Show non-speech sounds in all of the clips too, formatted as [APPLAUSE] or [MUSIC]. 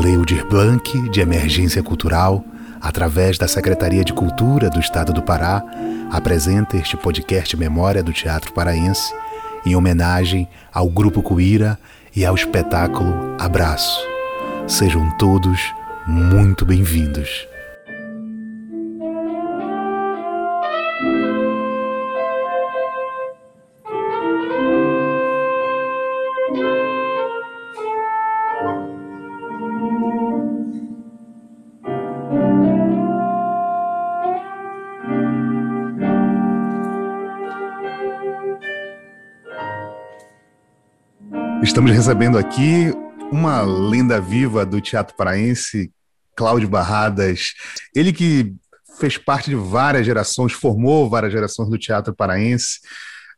Lei Aldir Blanc de Emergência Cultural, através da Secretaria de Cultura do Estado do Pará, apresenta este podcast Memória do Teatro Paraense em homenagem ao Grupo Cuíra e ao espetáculo Abraço. Sejam todos muito bem-vindos. Estamos recebendo aqui uma lenda viva do teatro paraense, Cláudio Barradas. Ele que fez parte de várias gerações, formou várias gerações do teatro paraense,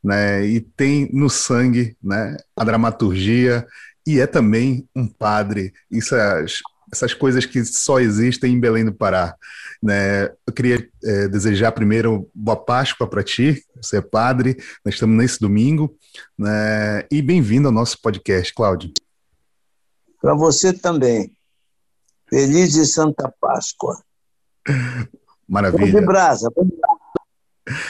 né? E tem no sangue, né, a dramaturgia e é também um padre. Isso é essas coisas que só existem em Belém do Pará. Né? Eu queria é, desejar primeiro boa Páscoa para ti, você é padre, nós estamos nesse domingo, né? e bem-vindo ao nosso podcast, Cláudio. Para você também. Feliz e Santa Páscoa. Maravilha. Vamos de brasa, vamos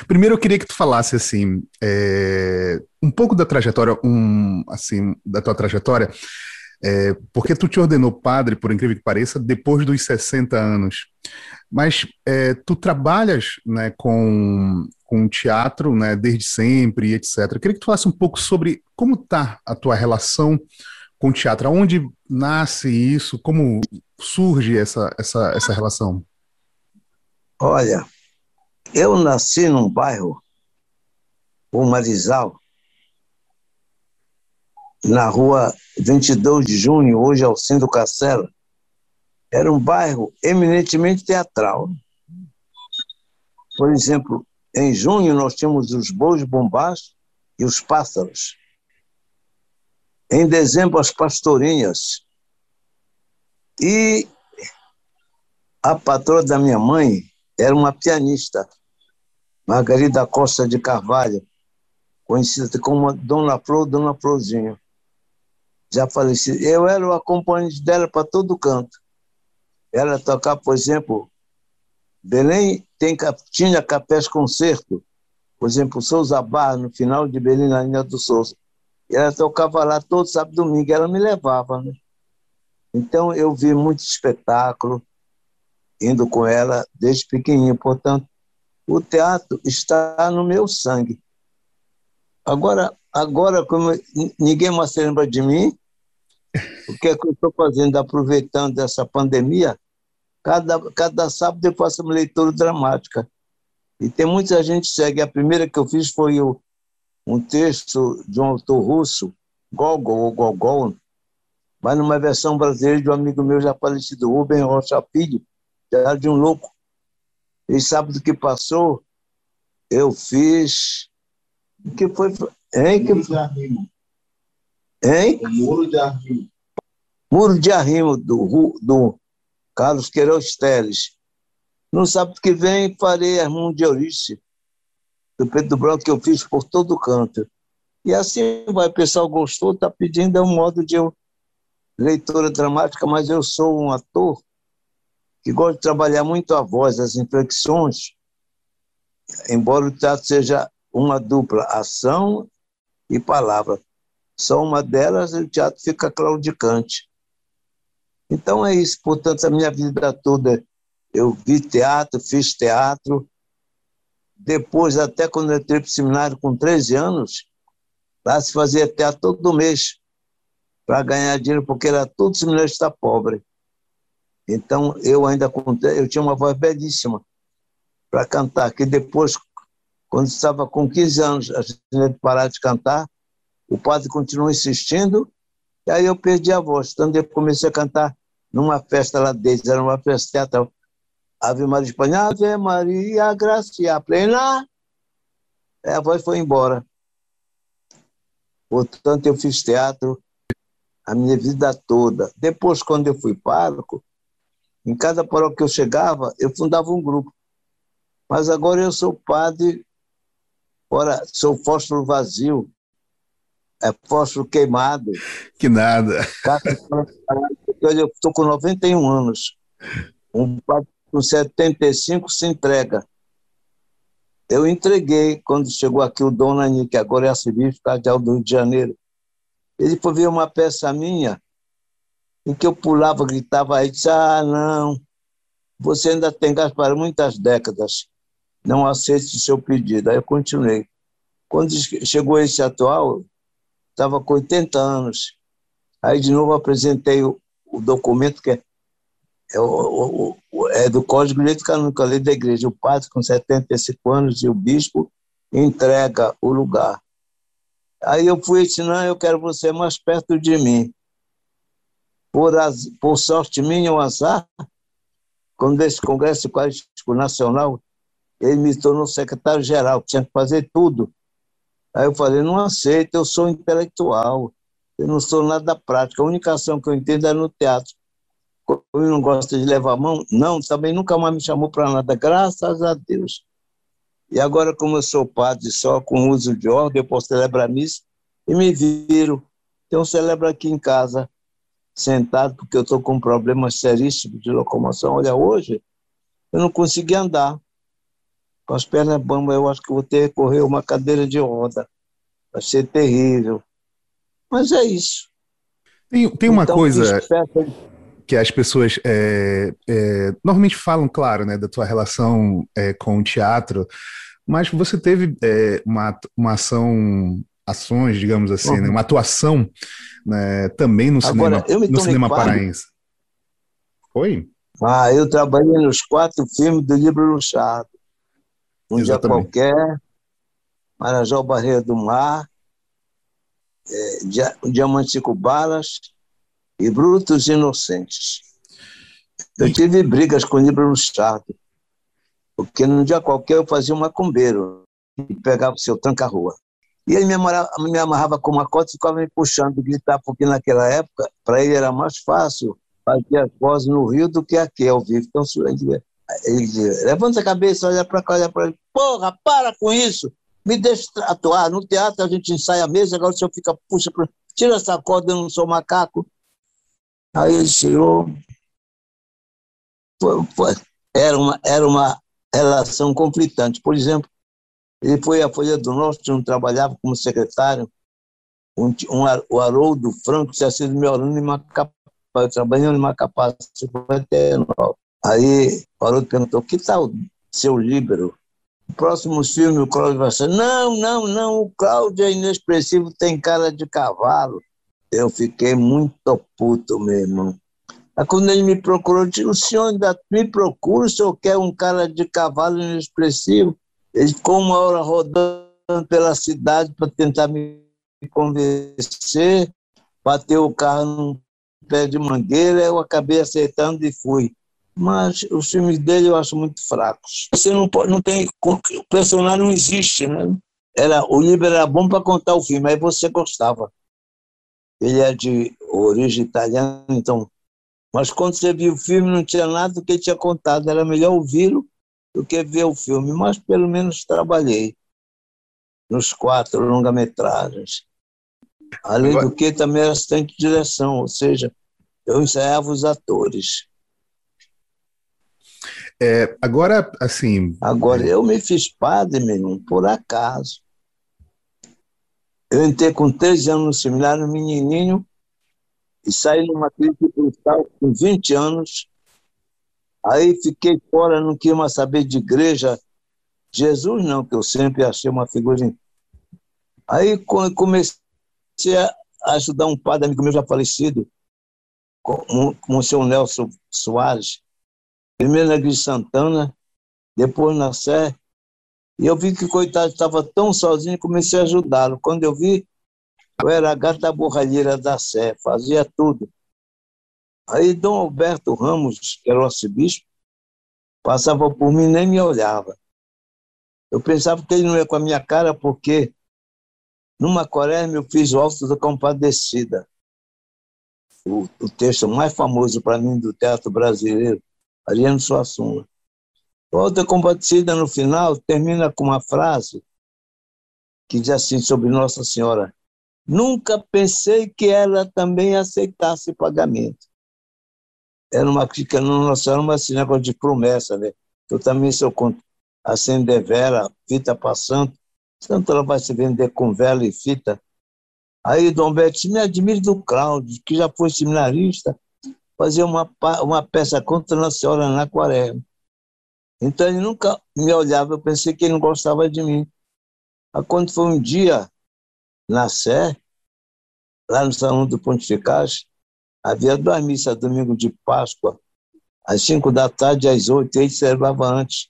Primeiro eu queria que tu falasse assim é, um pouco da trajetória, um assim da tua trajetória, é, porque tu te ordenou padre, por incrível que pareça, depois dos 60 anos. Mas é, tu trabalhas né, com, com teatro né, desde sempre, etc. Eu queria que tu falasse um pouco sobre como está a tua relação com o teatro, aonde nasce isso, como surge essa, essa, essa relação? Olha, eu nasci num bairro, o Marizal, na rua 22 de junho, hoje ao Centro Castelo, era um bairro eminentemente teatral. Por exemplo, em junho nós tínhamos os bois bombás e os pássaros. Em dezembro, as pastorinhas. E a patroa da minha mãe era uma pianista, Margarida Costa de Carvalho, conhecida como Dona Flor, Dona Florzinho já faleci. Eu era o acompanhante dela para todo canto. Ela tocava, por exemplo, Belém tem, tinha capés concerto, por exemplo, Souza Barra, no final de Belém, na linha do Souza. Ela tocava lá todo sábado e domingo, ela me levava, né? Então eu vi muito espetáculo indo com ela desde pequenininho, portanto, o teatro está no meu sangue. Agora, agora como ninguém mais se lembra de mim, o que é que eu estou fazendo? Aproveitando essa pandemia, cada, cada sábado eu faço uma leitura dramática. E tem muita gente que segue. A primeira que eu fiz foi o, um texto de um autor russo, Gogol, ou Gogol, mas numa versão brasileira de um amigo meu já falecido, Rubem Rocha Filho, era de um louco. E sábado que passou, eu fiz. O que foi? Hein? Que... Hein? O Muro de Arrimo. Muro de Arrimo, do, do Carlos Queiroz Teles. No sábado que vem, farei Armando de Eurice, do Pedro Branco, que eu fiz por todo canto. E assim vai, o pessoal gostou, está pedindo, é um modo de eu, leitura dramática, mas eu sou um ator que gosta de trabalhar muito a voz, as inflexões, embora o teatro seja uma dupla, ação e palavra. Só uma delas o teatro fica claudicante. Então é isso. Portanto, a minha vida toda eu vi teatro, fiz teatro. Depois, até quando eu entrei para o seminário com 13 anos, lá se fazia teatro todo mês para ganhar dinheiro, porque era todo seminarista pobre. Então, eu ainda eu tinha uma voz belíssima para cantar, que depois, quando estava com 15 anos, a gente parar de cantar, o padre continuou insistindo, e aí eu perdi a voz. Então eu comecei a cantar numa festa lá deles, era uma festa teatral. Ave Maria Espanha, Ave Maria, gracia plena. a voz foi embora. Portanto, eu fiz teatro a minha vida toda. Depois, quando eu fui pároco, em cada paróquia que eu chegava, eu fundava um grupo. Mas agora eu sou padre, ora, sou fósforo vazio, é fósforo queimado. Que nada. Eu estou com 91 anos. Um padre com 75 se entrega. Eu entreguei quando chegou aqui o Dom Nani, que agora é arcebispo cardeal do Rio de Janeiro. Ele foi ver uma peça minha em que eu pulava, gritava, e disse, ah, não, você ainda tem gás para muitas décadas, não aceite o seu pedido. Aí eu continuei. Quando chegou esse atual, estava com 80 anos. Aí de novo apresentei o, o documento que é, é o, é do Código de Direito Canônico, a lei da igreja. O padre, com 75 anos, e o bispo entrega o lugar. Aí eu fui ensinar, eu quero você mais perto de mim. Por, as, por sorte minha, o azar, quando esse Congresso Eucarístico Nacional, ele me tornou secretário-geral, tinha que fazer tudo. Aí eu falei, não aceito, eu sou intelectual, eu não sou nada prático, a única ação que eu entendo é no teatro eu não gosta de levar a mão? Não, também nunca mais me chamou para nada, graças a Deus. E agora, como eu sou padre só com uso de ordem, eu posso celebrar missa e me viro. Então, celebro aqui em casa, sentado, porque eu estou com problemas seríssimos de locomoção. Olha, hoje eu não consegui andar. Com as pernas bambas, eu acho que vou ter que correr uma cadeira de roda. Vai ser terrível. Mas é isso. Tem, tem uma então, coisa que as pessoas é, é, normalmente falam, claro, né, da tua relação é, com o teatro, mas você teve é, uma, uma ação, ações, digamos assim, uhum. né, uma atuação né, também no Agora, cinema, no cinema paraense. Foi? Ah, eu trabalhei nos quatro filmes do Livro Luchado. Um Exatamente. dia qualquer, Marajó Barreira do Mar, é, Diamantico Balas, e brutos inocentes. Eu tive brigas com o Libro Lustrado, porque num dia qualquer eu fazia um macumbeiro e pegava o seu tranca-rua. E ele me amarrava, me amarrava com uma cota e ficava me puxando, gritar, porque naquela época, para ele era mais fácil fazer as vozes no Rio do que aqui ao vivo. Então, ele dizia, levanta a cabeça, olha para cá, olha para ele. Porra, para com isso! Me deixa atuar. No teatro a gente ensaia a mesa, agora o senhor fica, puxa, tira essa corda, eu não sou macaco. Aí ele tirou. Foi, foi, era, uma, era uma relação conflitante. Por exemplo, ele foi à Folha do Norte, não trabalhava como secretário. Um, um, o Haroldo Franco tinha sido meu aluno em Macapá. Eu trabalhei em Macapá, 59. Aí o Haroldo perguntou: que tal seu líbero? O próximo filme, o Cláudio vai ser: não, não, não, o Cláudio é inexpressivo, tem cara de cavalo eu fiquei muito puto, meu irmão. Aí quando ele me procurou, eu disse, o senhor ainda me procura, o senhor quer um cara de cavalo inexpressivo? Ele ficou uma hora rodando pela cidade para tentar me convencer, bateu o carro num pé de mangueira, eu acabei aceitando e fui. Mas os filmes dele eu acho muito fracos. Você não pode, não tem, o personagem não existe, né? Era, o livro era bom para contar o filme, aí você gostava. Ele é de origem italiana, então. Mas quando você viu o filme, não tinha nada do que ele tinha contado. Era melhor ouvi-lo do que ver o filme. Mas pelo menos trabalhei nos quatro longa-metragens. Além do que, também era assistente de direção, ou seja, eu ensaiava os atores. É, agora, assim. Agora, eu me fiz padre, meu irmão, por acaso. Eu entrei com 13 anos no seminário, menininho, e saí numa crise brutal com 20 anos. Aí fiquei fora, não queria mais saber de igreja. Jesus não, que eu sempre achei uma figura. Aí comecei a ajudar um padre amigo meu já falecido, com o seu Nelson Soares, primeiro na Igreja Santana, depois na Sé, e eu vi que o coitado estava tão sozinho, comecei a ajudá-lo. Quando eu vi, eu era a gata borralheira da Sé, fazia tudo. Aí Dom Alberto Ramos, que era o arcebispo, passava por mim nem me olhava. Eu pensava que ele não ia com a minha cara, porque numa quaresma eu fiz o Alto da Compadecida, o, o texto mais famoso para mim do teatro brasileiro, Ariano Suassuna. Outra combatida no final termina com uma frase que diz assim sobre Nossa Senhora: Nunca pensei que ela também aceitasse pagamento. Era uma crítica, não nossa era esse negócio de promessa, né? Eu também sou contra acender vela, fita passando, tanto ela vai se vender com vela e fita. Aí Dom Beto me admira do Cláudio, que já foi seminarista, fazer uma, uma peça contra Nossa Senhora na Aquarela. Então ele nunca me olhava, eu pensei que ele não gostava de mim. Aí quando foi um dia na Sé, lá no Salão do Pontificais, havia duas missas domingo de Páscoa, às cinco da tarde às oito, ele celebrava antes.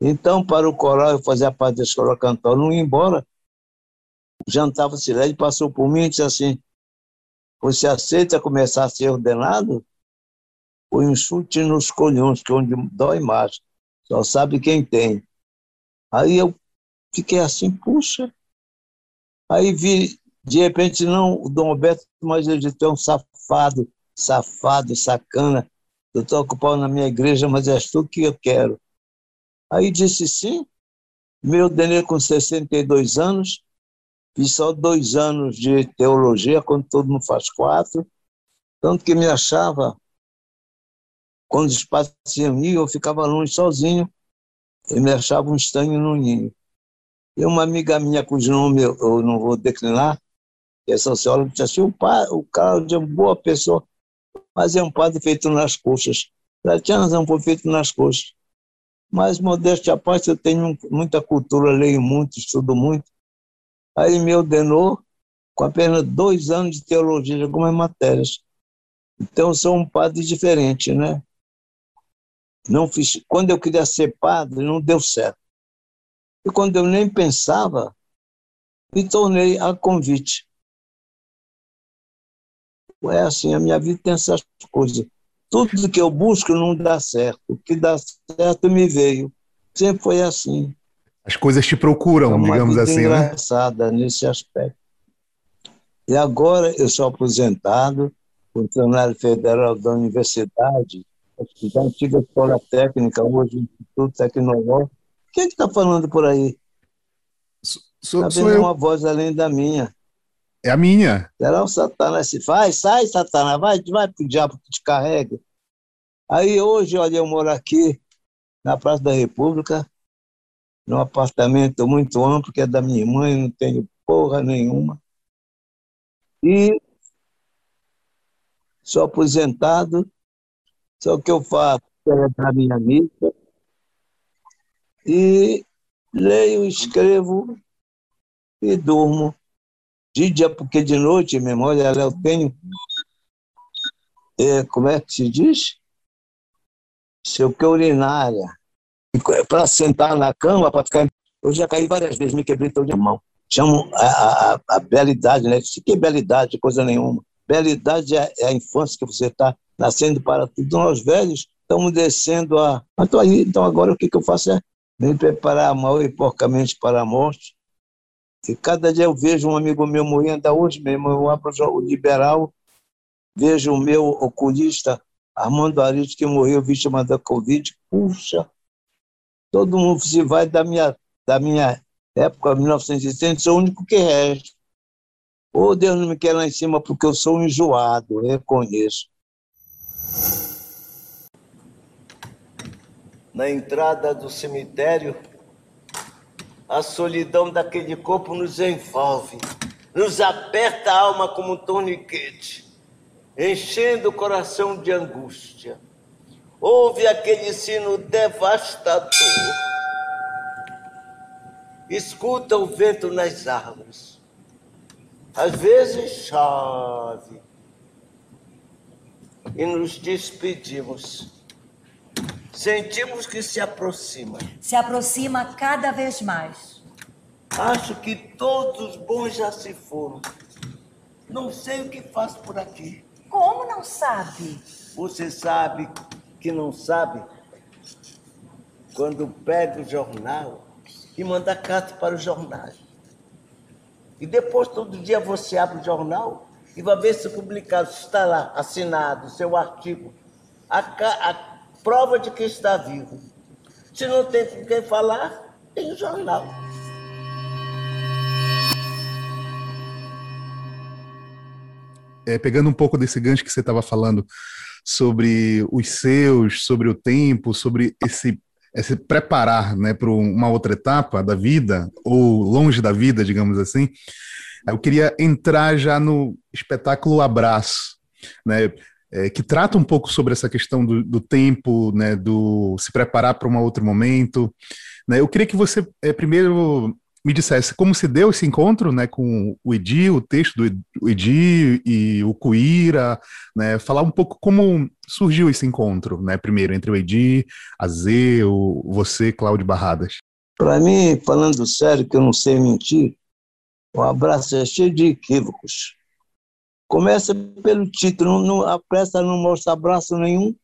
Então, para o coral, eu fazia parte da escola cantor, não ia embora. Jantava-se lá, ele passou por mim e disse assim, você aceita começar a ser ordenado? Um chute nos colhões, que é onde dói mais. Só sabe quem tem. Aí eu fiquei assim, puxa. Aí vi, de repente, não o Dom Roberto, mas ele disse, é um safado, safado, sacana. Eu estou ocupado na minha igreja, mas és tu que eu quero. Aí disse sim. Meu ordenei com 62 anos, fiz só dois anos de teologia, quando todo mundo faz quatro. Tanto que me achava quando os pais reuniam, eu ficava longe sozinho e me achava um estranho no ninho. E uma amiga minha, cujo nome eu, não vou declinar, que é socióloga, disse assim, o, pai, o Carlos é uma boa pessoa, mas é um padre feito nas coxas. Ela tinha razão, foi feito nas coxas. Mas, modéstia à parte, eu tenho muita cultura, leio muito, estudo muito. Aí me ordenou com apenas dois anos de teologia de algumas matérias. Então, sou um padre diferente, né? Não fiz, quando eu queria ser padre, não deu certo. E quando eu nem pensava, me tornei a convite. É assim, a minha vida tem essas coisas. Tudo que eu busco não dá certo. O que dá certo me veio. Sempre foi assim. As coisas te procuram, é digamos assim, engraçada né? engraçada nesse aspecto. E agora eu sou aposentado, funcionário federal da universidade, da antiga escola técnica, hoje Instituto Tecnológico. Quem é que está falando por aí? Sou, tá sou eu. uma voz além da minha. É a minha. Será o Satanás se faz? Sai, Satanás, vai, vai pro diabo que te carrega. Aí hoje, olha, eu moro aqui na Praça da República, num apartamento muito amplo, que é da minha mãe, não tenho porra nenhuma. E sou aposentado, só que eu faço celebrar minha missa e leio, escrevo e durmo. De dia, porque de noite, memória, eu tenho. É, como é que se diz? Seu que urinária. Para sentar na cama, para ficar. Eu já caí várias vezes, me quebrei todo de mão. Chamo a, a, a belidade, né? Que belidade, coisa nenhuma. Belidade é, é a infância que você está nascendo para tudo. Nós velhos estamos descendo a. Então, aí, então agora o que, que eu faço é me preparar mal e porcamente para a morte. E cada dia eu vejo um amigo meu morrendo, ainda hoje mesmo, eu abro o liberal, vejo o meu oculista, Armando Arito, que morreu vítima da Covid. Puxa, todo mundo se vai da minha, da minha época, 1970, sou o único que resta. Ou Deus não me quer lá em cima porque eu sou enjoado, reconheço. Na entrada do cemitério, a solidão daquele corpo nos envolve, nos aperta a alma como um torniquete, enchendo o coração de angústia. Ouve aquele sino devastador. Escuta o vento nas árvores. Às vezes chove. E nos despedimos Sentimos que se aproxima. Se aproxima cada vez mais. Acho que todos os bons já se foram. Não sei o que faço por aqui. Como não sabe? Você sabe que não sabe? Quando pega o jornal e manda carta para o jornal. E depois, todo dia, você abre o jornal e vai ver se publicado, está lá, assinado, seu artigo. A, a prova de que está vivo. Se não tem com quem falar, tem jornal. é, pegando um pouco desse gancho que você estava falando sobre os seus, sobre o tempo, sobre esse, esse preparar né, para uma outra etapa da vida, ou longe da vida, digamos assim, eu queria entrar já no espetáculo Abraço, né, é, que trata um pouco sobre essa questão do, do tempo, né, do se preparar para um outro momento. Né. Eu queria que você é, primeiro me dissesse como se deu esse encontro né, com o Edi, o texto do Edi e o Cuíra, né, falar um pouco como surgiu esse encontro, né, primeiro entre o Edi, a Z, o, você, Cláudio Barradas. Para mim, falando sério, que eu não sei mentir, o abraço é cheio de equívocos. Começa pelo título, não, a pressa não mostra abraço nenhum,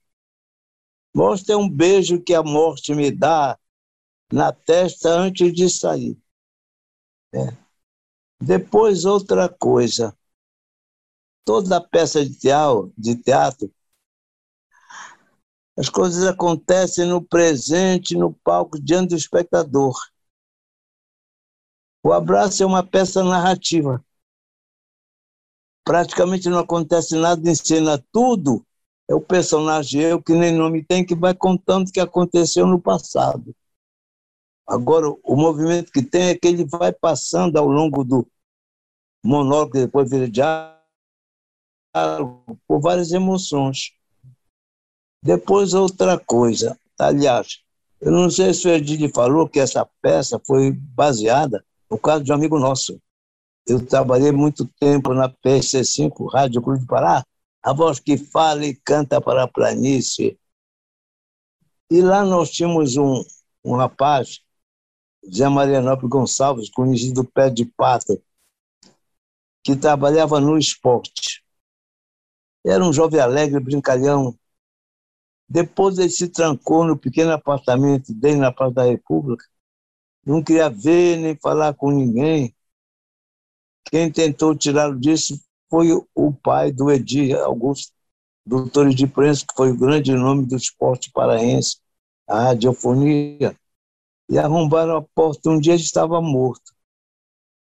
mostra um beijo que a morte me dá na testa antes de sair. É. Depois, outra coisa. Toda peça de teatro, de teatro, as coisas acontecem no presente, no palco, diante do espectador. O abraço é uma peça narrativa. Praticamente não acontece nada em cena, tudo é o personagem eu, que nem nome tem, que vai contando o que aconteceu no passado. Agora, o movimento que tem é que ele vai passando ao longo do monólogo, que depois vira diálogo, por várias emoções. Depois, outra coisa. Aliás, eu não sei se o Edilho falou que essa peça foi baseada no caso de um amigo nosso. Eu trabalhei muito tempo na PSC5, Rádio Cruz do Pará, a voz que fala e canta para a planície. E lá nós tínhamos um, um rapaz Zé Marianópolis Gonçalves, conhecido Pé de Pata, que trabalhava no esporte. Era um jovem alegre, brincalhão. Depois ele se trancou no pequeno apartamento dele na Praça da República. Não queria ver nem falar com ninguém. Quem tentou tirá-lo disso foi o pai do Edir Augusto, doutor de Prensa, que foi o grande nome do esporte paraense, a radiofonia e arrombaram a porta. Um dia ele estava morto.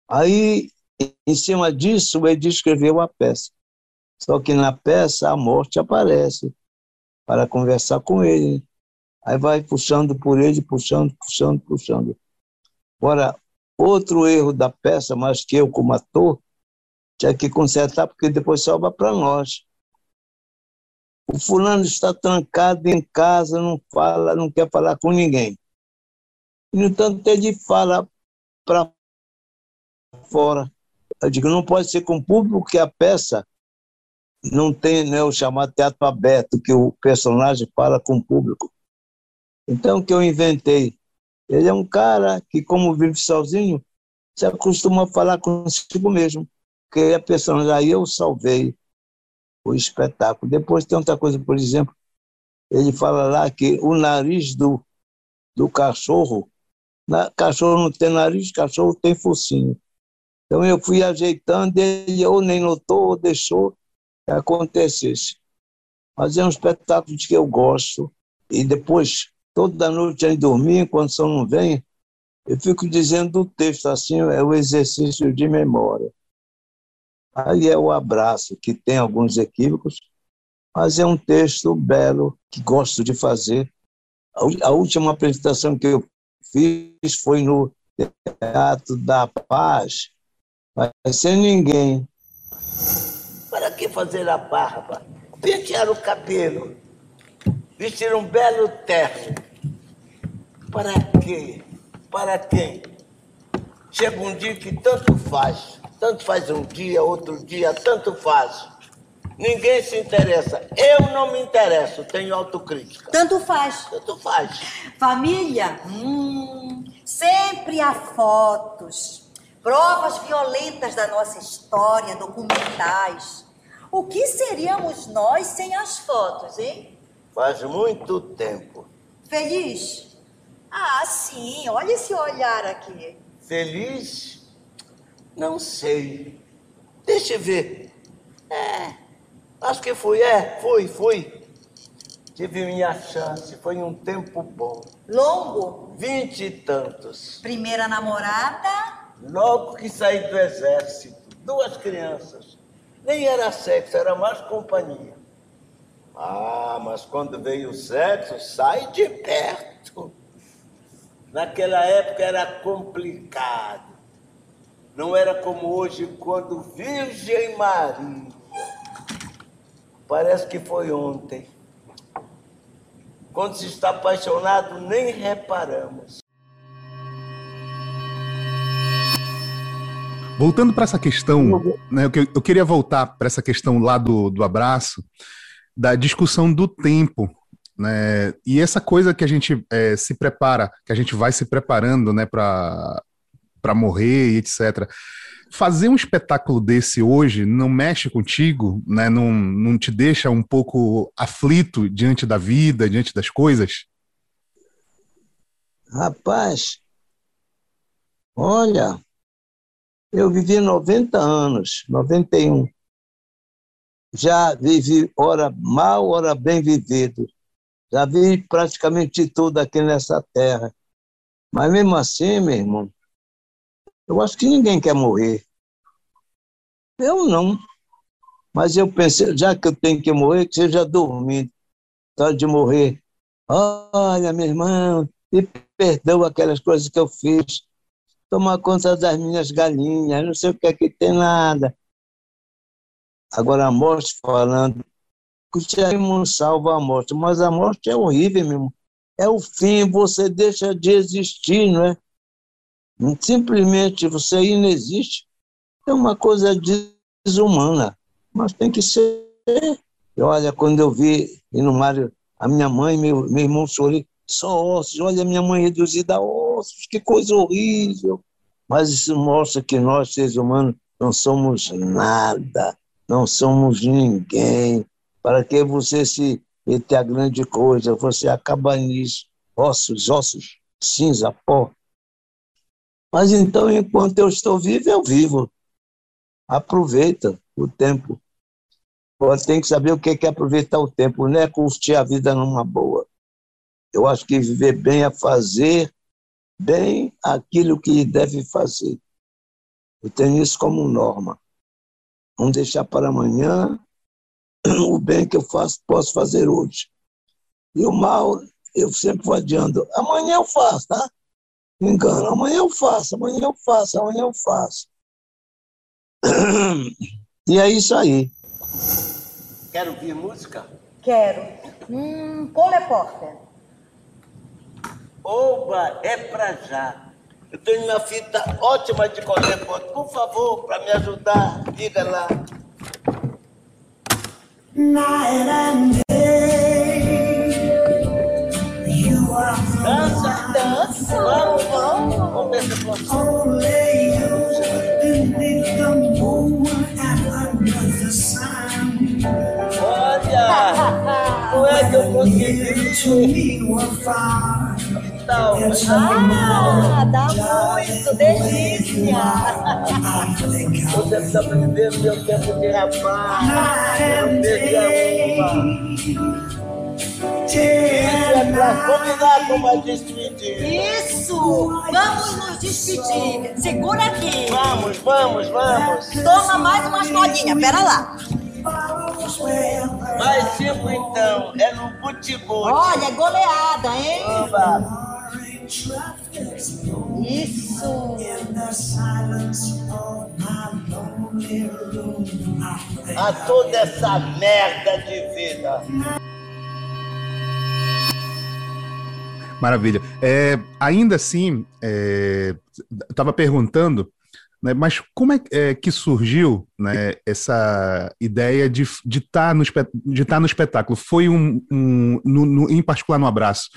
Aí, em cima disso, Edir escreveu a peça. Só que na peça a morte aparece para conversar com ele. Aí vai puxando por ele, puxando, puxando, puxando. Agora, outro erro da peça, mas que eu, como ator, tinha que consertar, porque depois sobra para nós. O fulano está trancado em casa, não fala, não quer falar com ninguém. No entanto, ele fala para fora. Eu digo, não pode ser com o público que a peça não tem né, o chamado teatro aberto, que o personagem fala com o público. Então, que eu inventei? Ele é um cara que, como vive sozinho, se acostuma a falar consigo mesmo. Porque a personagem, aí eu salvei o espetáculo. Depois tem outra coisa, por exemplo, ele fala lá que o nariz do, do cachorro na, cachorro não tem nariz, cachorro tem focinho. Então eu fui ajeitando, ele ou nem notou ou deixou que acontecesse. Mas é um espetáculo que eu gosto. E depois, toda noite antes de dormir, quando o som não vem, eu fico dizendo o texto assim, é o exercício de memória. Aí é o abraço, que tem alguns equívocos, mas é um texto belo que gosto de fazer. A última apresentação que eu fiz foi no Teatro da Paz, mas sem ninguém. Para que fazer a barba? Pentear o cabelo, vestir um belo terno. Para quê? Para quem? Chega um dia que tanto faz, tanto faz um dia, outro dia, tanto faz. Ninguém se interessa. Eu não me interesso, tenho autocrítica. Tanto faz. Tanto faz. Família? Hum, sempre há fotos, provas violentas da nossa história, documentais. O que seríamos nós sem as fotos, hein? Faz muito tempo. Feliz? Ah, sim. Olha esse olhar aqui. Feliz? Não sei. Deixa eu ver. É. Acho que fui, é, fui, fui. Tive minha chance, foi um tempo bom. Longo? Vinte e tantos. Primeira namorada? Logo que saí do exército, duas crianças. Nem era sexo, era mais companhia. Ah, mas quando veio o sexo, sai de perto. Naquela época era complicado. Não era como hoje, quando Virgem Maria. Parece que foi ontem. Quando se está apaixonado, nem reparamos. Voltando para essa questão, né, eu, eu queria voltar para essa questão lá do, do abraço, da discussão do tempo, né, e essa coisa que a gente é, se prepara, que a gente vai se preparando, né, para morrer e etc. Fazer um espetáculo desse hoje não mexe contigo, né, não, não te deixa um pouco aflito diante da vida, diante das coisas? Rapaz, olha, eu vivi 90 anos, 91. Já vivi hora mal, hora bem vivido. Já vi praticamente tudo aqui nessa terra. Mas mesmo assim, meu irmão, eu acho que ninguém quer morrer. Eu não. Mas eu pensei, já que eu tenho que morrer, que seja dormindo. Tá de morrer. Olha, meu irmão, me perdoa aquelas coisas que eu fiz tomar conta das minhas galinhas, não sei o que é que tem nada. Agora a morte falando, o não salva a morte, mas a morte é horrível mesmo. É o fim, você deixa de existir, não é? Simplesmente você inexiste. É uma coisa desumana, mas tem que ser. E olha, quando eu vi no Mário, a minha mãe, meu, meu irmão chorei, só ossos, olha a minha mãe reduzida a ossos, que coisa horrível. Mas isso mostra que nós, seres humanos, não somos nada, não somos ninguém. Para que você se meter a grande coisa, você acaba nisso, ossos, ossos, cinza, pó. Mas então, enquanto eu estou vivo, eu vivo. Aproveita o tempo. Você tem que saber o que é aproveitar o tempo, não é curtir a vida numa boa. Eu acho que viver bem é fazer bem aquilo que deve fazer. Eu tenho isso como norma. Não deixar para amanhã o bem que eu faço, posso fazer hoje. E o mal, eu sempre vou adiando. Amanhã eu faço, tá? Me engano. Amanhã eu faço, amanhã eu faço, amanhã eu faço. E é isso aí. Quero ouvir música? Quero. Hum, Cole Porter. Oba, é pra já. Eu tenho minha fita ótima de qualquer ponto. Por favor, para me ajudar, diga lá. Night and dança, dança, vamos, vamos, vamos ver se the sun. Olha, não é que eu consegui tal. Ah, dá muito, delícia. Você precisa viver meu tempo de rapaz. Isso é pra com uma despedir. Isso! Vamos nos despedir. Segura aqui. Vamos, vamos, vamos. Toma mais umas modinhas, pera lá. Mais cinco então, é no futebol. Olha, é goleada, hein? Oba. Isso! A toda essa merda de vida. Maravilha. É, ainda assim, é, estava perguntando, né, mas como é, é, que surgiu né, essa ideia de estar de tá no, tá no espetáculo? Foi um, um no, no, em particular no abraço.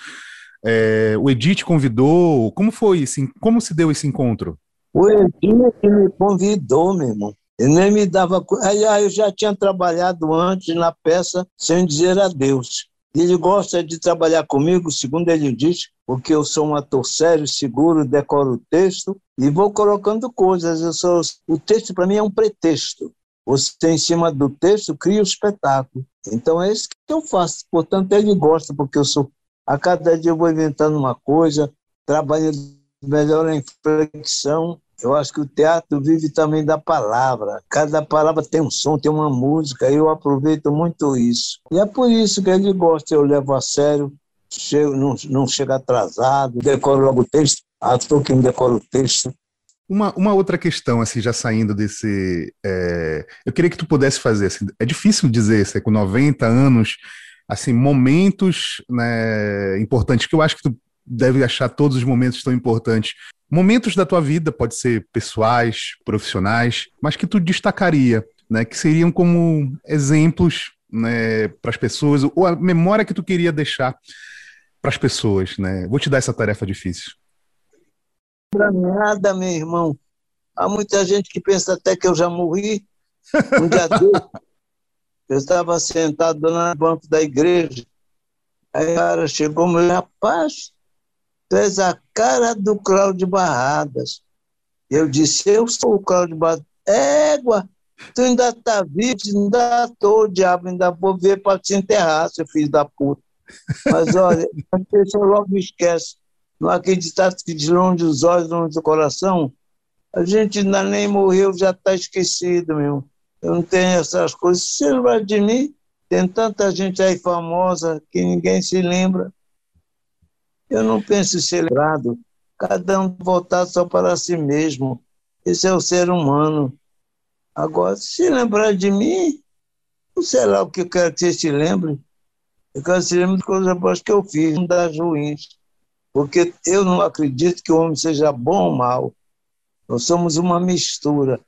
É, o Edith convidou. Como foi assim? Como se deu esse encontro? O Edith me convidou, meu irmão. Ele nem me dava. Aí eu já tinha trabalhado antes na peça sem dizer adeus. Ele gosta de trabalhar comigo, segundo ele diz, porque eu sou um ator sério, seguro, decoro o texto e vou colocando coisas. Eu sou, o texto para mim é um pretexto. Você, em cima do texto, cria o espetáculo. Então é isso que eu faço. Portanto, ele gosta, porque eu sou a cada dia eu vou inventando uma coisa, trabalhando melhor a inflexão, Eu acho que o teatro vive também da palavra. Cada palavra tem um som, tem uma música. Eu aproveito muito isso. E é por isso que ele gosta. Eu levo a sério, chego, não, não chega atrasado, decoro logo o texto. Ator que me decora o texto. Uma, uma outra questão, assim, já saindo desse. É, eu queria que tu pudesse fazer. Assim, é difícil dizer, você com 90 anos, assim, momentos né, importantes, que eu acho que tu deve achar todos os momentos tão importantes momentos da tua vida, pode ser pessoais, profissionais, mas que tu destacaria, né, que seriam como exemplos né, para as pessoas, ou a memória que tu queria deixar para as pessoas. Né? Vou te dar essa tarefa difícil. Para nada, meu irmão. Há muita gente que pensa até que eu já morri. Um dia [LAUGHS] desse, eu estava sentado no banco da igreja. Aí o cara chegou e me rapaz, Tu és a cara do Cláudio Barradas. Eu disse, eu sou o Cláudio Barradas. Égua, tu ainda está vivo, ainda estou, diabo, ainda vou ver para te enterrar, seu filho da puta. Mas olha, [LAUGHS] a pessoa logo esquece. Não acreditar que de longe dos olhos, longe do coração, a gente ainda nem morreu, já está esquecido, meu. Eu não tenho essas coisas. Se lembra de mim, tem tanta gente aí famosa que ninguém se lembra. Eu não penso em ser lembrado, cada um voltar só para si mesmo. Esse é o ser humano. Agora, se lembrar de mim, não sei lá o que eu quero que você se lembre. Eu quero que se lembre de coisas boas que eu fiz, não das ruins. Porque eu não acredito que o homem seja bom ou mal. Nós somos uma mistura.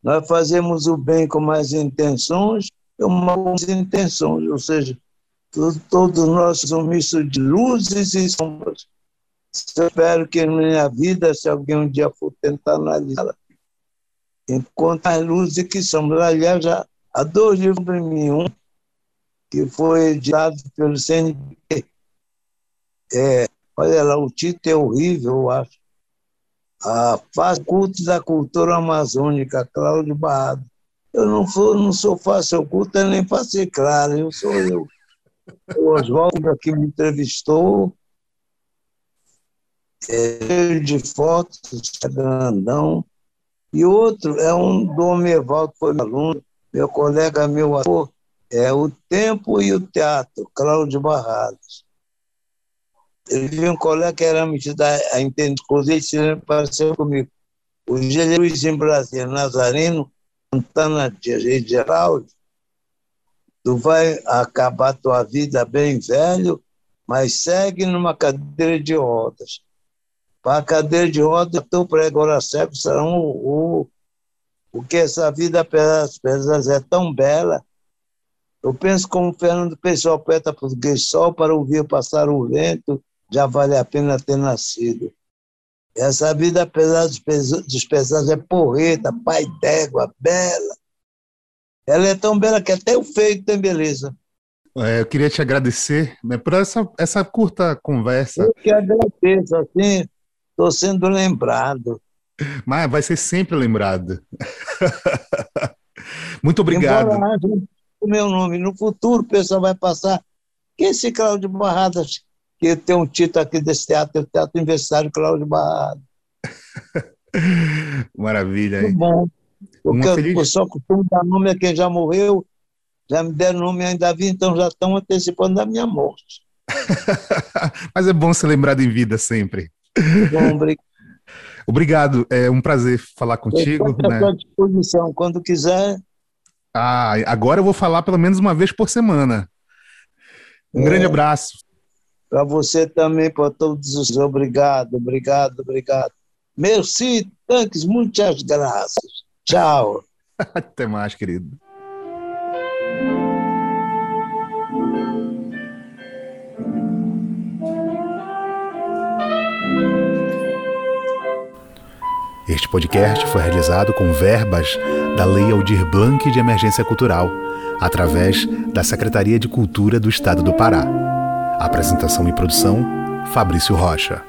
Nós fazemos o bem com mais intenções e o mal com mais intenções. Ou seja, todos nós somos um misto de luzes e sombras. Espero que na minha vida, se alguém um dia for tentar analisá-la, encontre as luzes que sombras. Aliás, já há dois livros para mim, um que foi editado pelo CNP. É, olha lá, o título é horrível, eu acho. A Faz Culto da Cultura Amazônica, Cláudio Barrado. Eu não, for, não sou fácil oculta nem para ser claro, eu sou eu. O Oswaldo que me entrevistou, é, de fotos, grandão. E outro é um do Homeval, que foi meu aluno, meu colega, meu ator, é O Tempo e o Teatro, Cláudio Barrados. Ele viu um colega que era metido a entender, inclusive se apareceu comigo. O Luiz em Brasília, Nazareno, Santana de Geraldo, tu vai acabar tua vida bem velho, mas segue numa cadeira de rodas. Para a cadeira de rodas, teu prego agora cego serão o, o, porque essa vida pelas pedras é tão bela. Eu penso como Fernando Pessoal, poeta português, só para ouvir passar o vento, já vale a pena ter nascido. Essa vida, apesar dos é porreta, pai d'égua, bela. Ela é tão bela que até o feio tem beleza. É, eu queria te agradecer né, por essa, essa curta conversa. Eu que agradeço, assim, estou sendo lembrado. Mas vai ser sempre lembrado. [LAUGHS] Muito obrigado. o meu nome. No futuro, o pessoal vai passar. Que esse Cláudio Barradas, que tem um título aqui desse teatro, é o Teatro Universitário Cláudio Barradas. [LAUGHS] Maravilha. Muito bom. Porque feliz... eu só costumo dar nome a quem já morreu, já me deram nome ainda vi, então já estão antecipando da minha morte. [LAUGHS] Mas é bom ser lembrado em vida sempre. Bom, obrigado. [LAUGHS] Obrigado, é um prazer falar contigo. Estou né? à disposição, quando quiser. Ah, agora eu vou falar pelo menos uma vez por semana. Um é, grande abraço. Para você também, para todos os. Obrigado, obrigado, obrigado. Merci, tanques, muitas graças. Tchau. [LAUGHS] Até mais, querido. Este podcast foi realizado com verbas da Lei Aldir Blanc de Emergência Cultural, através da Secretaria de Cultura do Estado do Pará. Apresentação e produção: Fabrício Rocha.